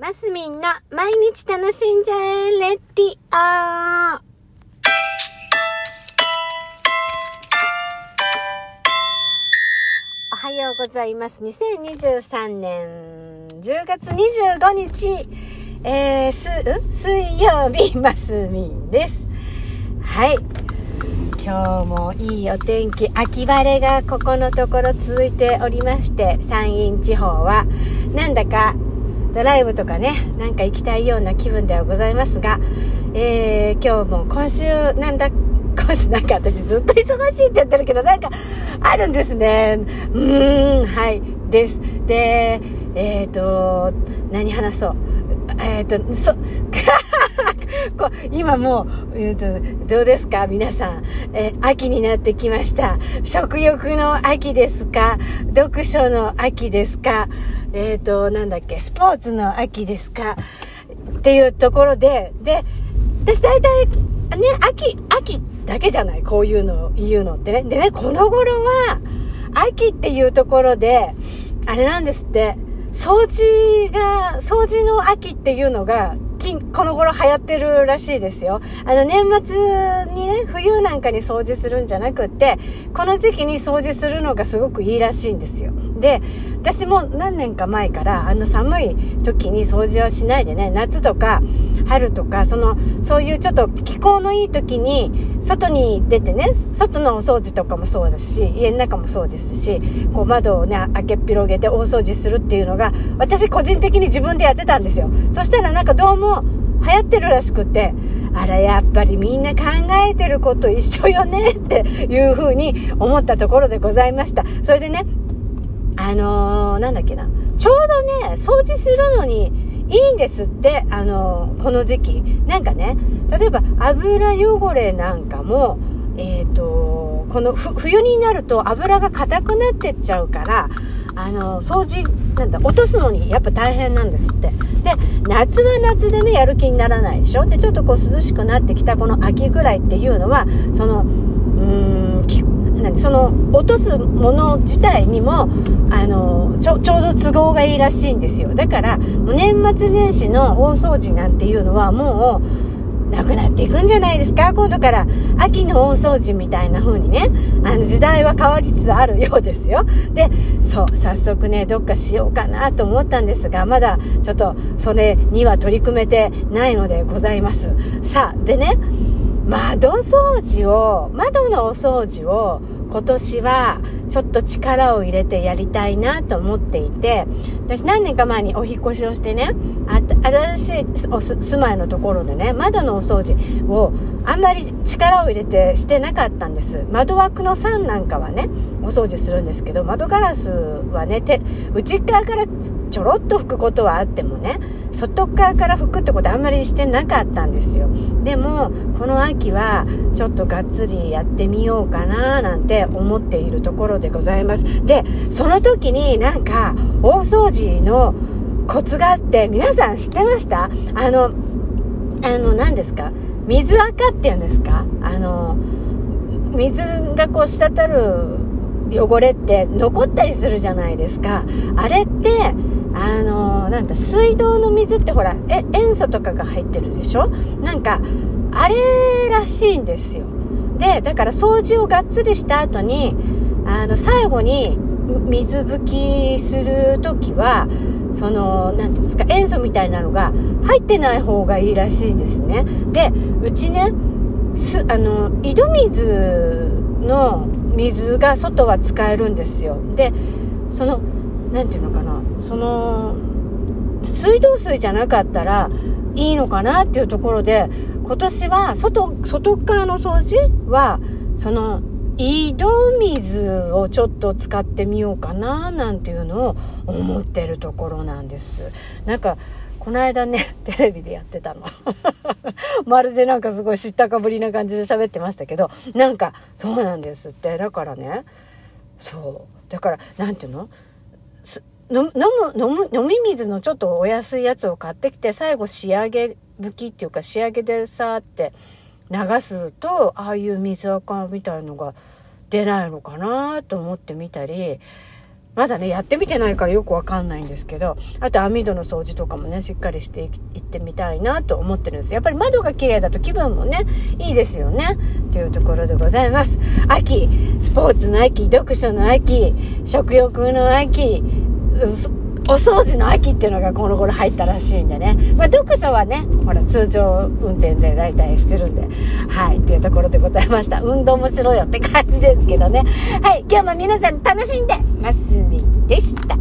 マスミンの毎日楽しんじゃえレディオおはようございます。2023年10月25日、えー、す、ん？水曜日、マスミンです。はい。今日もいいお天気、秋晴れがここのところ続いておりまして、山陰地方は、なんだかドライブとかね、なんか行きたいような気分ではございますが、えー、今日も今週、なんだ、今週なんか私ずっと忙しいって言ってるけど、なんかあるんですね。うーん、はい、です。で、えっ、ー、と、何話そう。えっ、ー、と、そ、こ今もう、えーと、どうですか？皆さん、えー、秋になってきました。食欲の秋ですか？読書の秋ですか？えっ、ー、と、なんだっけ、スポーツの秋ですか？っていうところで、で、私大体、ね、秋、秋だけじゃない？こういうのを言うのってね。でね、この頃は、秋っていうところで、あれなんですって、掃除が、掃除の秋っていうのが、この頃流行ってるらしいですよ。あの、年末にね、冬なんかに掃除するんじゃなくって、この時期に掃除するのがすごくいいらしいんですよ。で、私も何年か前から、あの寒い時に掃除はしないでね、夏とか春とか、その、そういうちょっと気候のいい時に、外に出てね、外のお掃除とかもそうですし、家の中もそうですし、こう窓をね、開け広げて大掃除するっていうのが、私個人的に自分でやってたんですよ。そしたらなんかどうも、流行ってるらしくて、あら、やっぱりみんな考えてること一緒よねっていう風に思ったところでございました。それでね、あのー、なんだっけな、ちょうどね、掃除するのにいいんですって、あのー、この時期。なんかね、例えば油汚れなんかも、えっ、ー、と、この冬になると油が硬くなってっちゃうから、あの、掃除、なんだ、落とすのにやっぱ大変なんですって。で、夏は夏でね、やる気にならないでしょで、ちょっとこう涼しくなってきたこの秋ぐらいっていうのは、その、うーん、その落とすもの自体にもあのちょちょうど都合がいいらしいんですよ。だから年末年始の大掃除なんていうのはもうなくなっていくんじゃないですか？今度から秋の大掃除みたいな風にねあの時代は変わりつつあるようですよ。でそう早速ねどっかしようかなと思ったんですがまだちょっとそれには取り組めてないのでございます。さあでね窓掃除を窓のお掃除を今年はちょっと力を入れてやりたいなと思っていて私何年か前にお引越しをしてね新しいお住まいのところでね窓のお掃除をあんまり力を入れてしてなかったんです。窓枠の3なんかはねお掃除するんですけど窓ガラスはね手内側からちょろっと拭くことはあってもね外側から拭くってことあんまりしてなかったんですよ。でもこの秋はちょっとがっつりやってみようかななんて思っているところでございます。でその時になんか大掃除のコツがあって皆さん知ってました？あのあの何ですか？水垢っていうんですか？あの水がこう滴る汚れって残ったりするじゃないですか。あれってあのなんだ水道の水ってほらえ塩素とかが入ってるでしょ？なんかあれらしいんですよ。でだから掃除をがっつりした後にあの最後に水拭きする時はその何ていうんですか塩素みたいなのが入ってない方がいいらしいんですね。でうちねすあの井戸水の水が外は使えるんですよ。でその何ていうのかな。その水道水じゃなかったらいいのかなっていうところで今年は外外側の掃除はその井戸水をちょっと使ってみようかななんていうのを思ってるところなんです。なんかこの間ね テレビでやってたの。まるでなんかすごい知ったかぶりな感じで喋ってましたけどなんかそうなんですって。だからねそう。だから何ていうの？飲む飲む飲み水のちょっとお安いやつを買ってきて最後仕上げ拭きっていうか仕上げでさーって流すとああいう水垢みたいのが出ないのかなと思ってみたりまだね、やってみてないからよくわかんないんですけど、あと網戸の掃除とかもね、しっかりしていってみたいなと思ってるんです。やっぱり窓が綺麗だと気分もね、いいですよね。というところでございます。秋、スポーツの秋、読書の秋、食欲の秋、お掃除の秋っていうのがこの頃入ったらしいんでね。まあ、読書はね、ほら、通常運転で大体してるんで、はい、っていうところでございました。運動もしろよって感じですけどね。はい、今日も皆さん楽しんでますみでした。